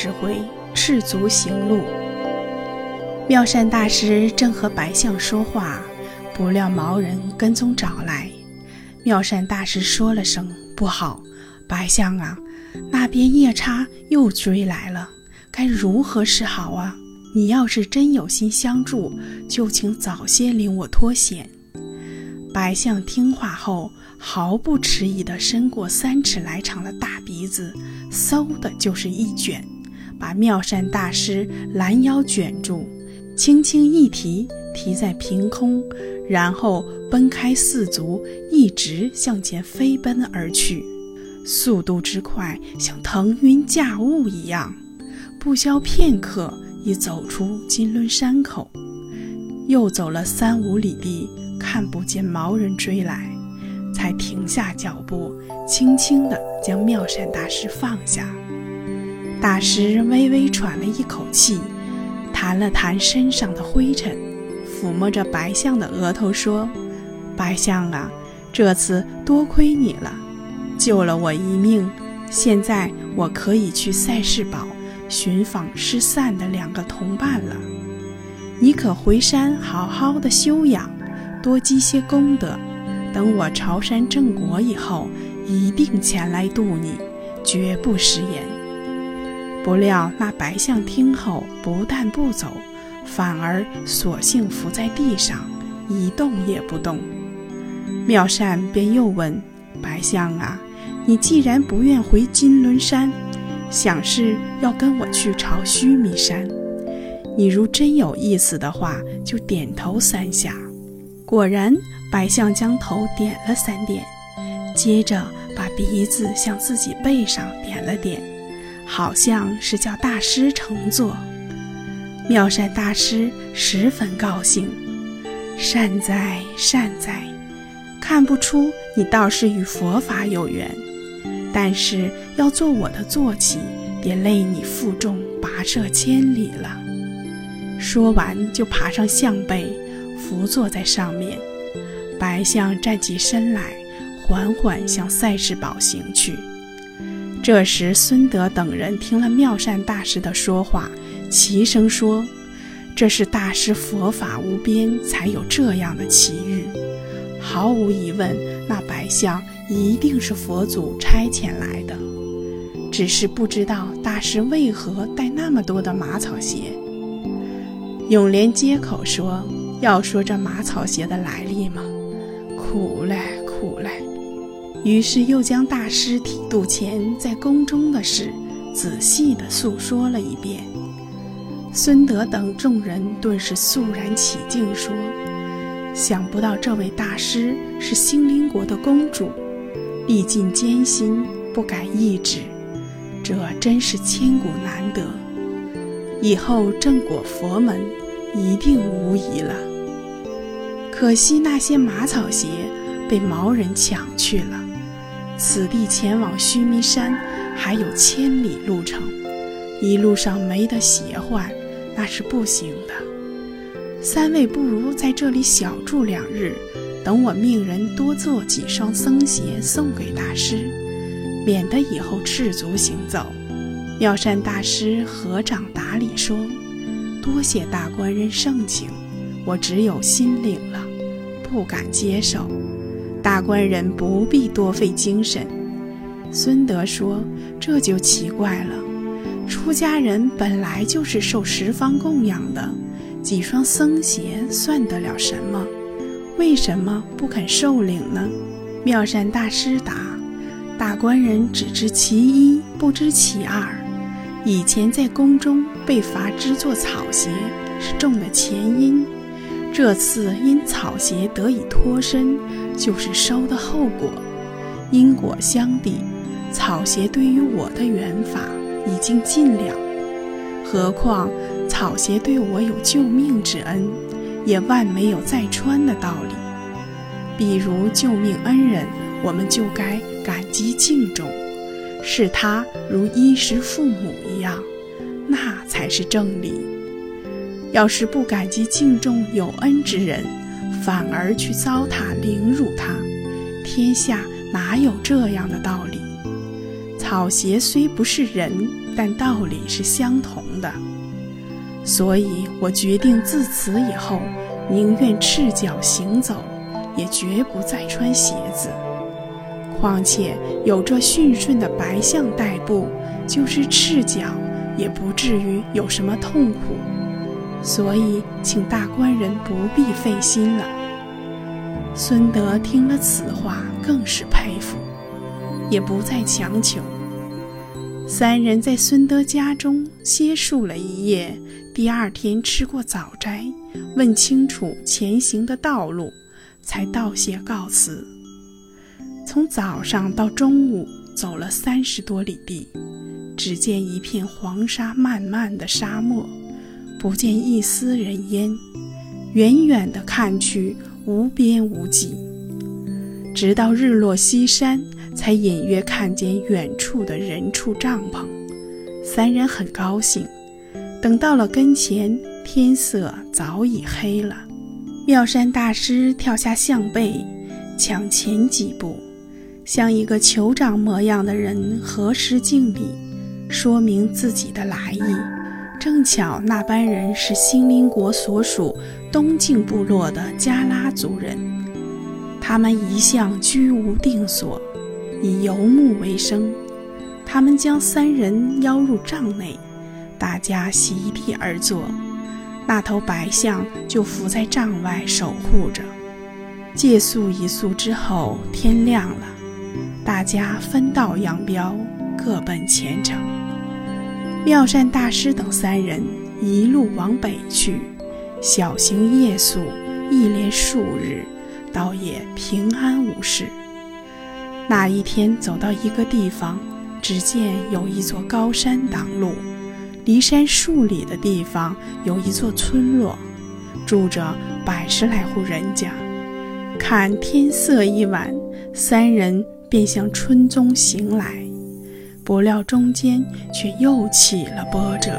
十回赤足行路。妙善大师正和白象说话，不料毛人跟踪找来。妙善大师说了声“不好”，白象啊，那边夜叉又追来了，该如何是好啊？你要是真有心相助，就请早些领我脱险。白象听话后，毫不迟疑地伸过三尺来长的大鼻子，嗖的就是一卷，把妙善大师拦腰卷住。轻轻一提，提在凭空，然后奔开四足，一直向前飞奔而去，速度之快，像腾云驾雾一样。不消片刻，已走出金轮山口，又走了三五里地，看不见毛人追来，才停下脚步，轻轻地将妙善大师放下。大师微微喘了一口气。弹了弹身上的灰尘，抚摸着白象的额头说：“白象啊，这次多亏你了，救了我一命。现在我可以去赛事堡寻访失散的两个同伴了。你可回山好好的休养，多积些功德。等我朝山正果以后，一定前来渡你，绝不食言。”不料那白象听后，不但不走，反而索性伏在地上，一动也不动。妙善便又问白象啊：“你既然不愿回金轮山，想是要跟我去朝须弥山？你如真有意思的话，就点头三下。”果然，白象将头点了三点，接着把鼻子向自己背上点了点。好像是叫大师乘坐，妙善大师十分高兴，善哉善哉，看不出你倒是与佛法有缘，但是要做我的坐骑，得累你负重跋涉千里了。说完就爬上象背，伏坐在上面。白象站起身来，缓缓向赛事堡行去。这时，孙德等人听了妙善大师的说话，齐声说：“这是大师佛法无边，才有这样的奇遇。毫无疑问，那白象一定是佛祖差遣来的。只是不知道大师为何带那么多的马草鞋。”永莲接口说：“要说这马草鞋的来历吗？苦嘞，苦嘞。”于是又将大师剃度前在宫中的事仔细地诉说了一遍。孙德等众人顿时肃然起敬，说：“想不到这位大师是兴林国的公主，历尽艰辛不改意志，这真是千古难得。以后正果佛门一定无疑了。可惜那些马草鞋被毛人抢去了。”此地前往须弥山还有千里路程，一路上没得鞋换，那是不行的。三位不如在这里小住两日，等我命人多做几双僧鞋送给大师，免得以后赤足行走。妙善大师合掌打礼说：“多谢大官人盛情，我只有心领了，不敢接受。”大官人不必多费精神。孙德说：“这就奇怪了，出家人本来就是受十方供养的，几双僧鞋算得了什么？为什么不肯受领呢？”妙善大师答：“大官人只知其一，不知其二。以前在宫中被罚织作草鞋，是中的前因。”这次因草鞋得以脱身，就是收的后果，因果相抵。草鞋对于我的缘法已经尽了，何况草鞋对我有救命之恩，也万没有再穿的道理。比如救命恩人，我们就该感激敬重，视他如衣食父母一样，那才是正理。要是不感激敬重有恩之人，反而去糟蹋凌辱他，天下哪有这样的道理？草鞋虽不是人，但道理是相同的。所以我决定自此以后，宁愿赤脚行走，也绝不再穿鞋子。况且有这驯顺的白象代步，就是赤脚也不至于有什么痛苦。所以，请大官人不必费心了。孙德听了此话，更是佩服，也不再强求。三人在孙德家中歇宿了一夜，第二天吃过早斋，问清楚前行的道路，才道谢告辞。从早上到中午，走了三十多里地，只见一片黄沙漫漫的沙漠，不见一丝人烟，远远的看去无边无际。直到日落西山，才隐约看见远处的人畜帐篷。三人很高兴。等到了跟前，天色早已黑了。妙山大师跳下象背，抢前几步。向一个酋长模样的人合十敬礼，说明自己的来意。正巧那班人是兴林国所属东境部落的加拉族人，他们一向居无定所，以游牧为生。他们将三人邀入帐内，大家席地而坐，那头白象就伏在帐外守护着。借宿一宿之后，天亮了。大家分道扬镳，各奔前程。妙善大师等三人一路往北去，小行夜宿，一连数日，倒也平安无事。那一天走到一个地方，只见有一座高山挡路，离山数里的地方有一座村落，住着百十来户人家。看天色已晚，三人。便向村中行来，不料中间却又起了波折。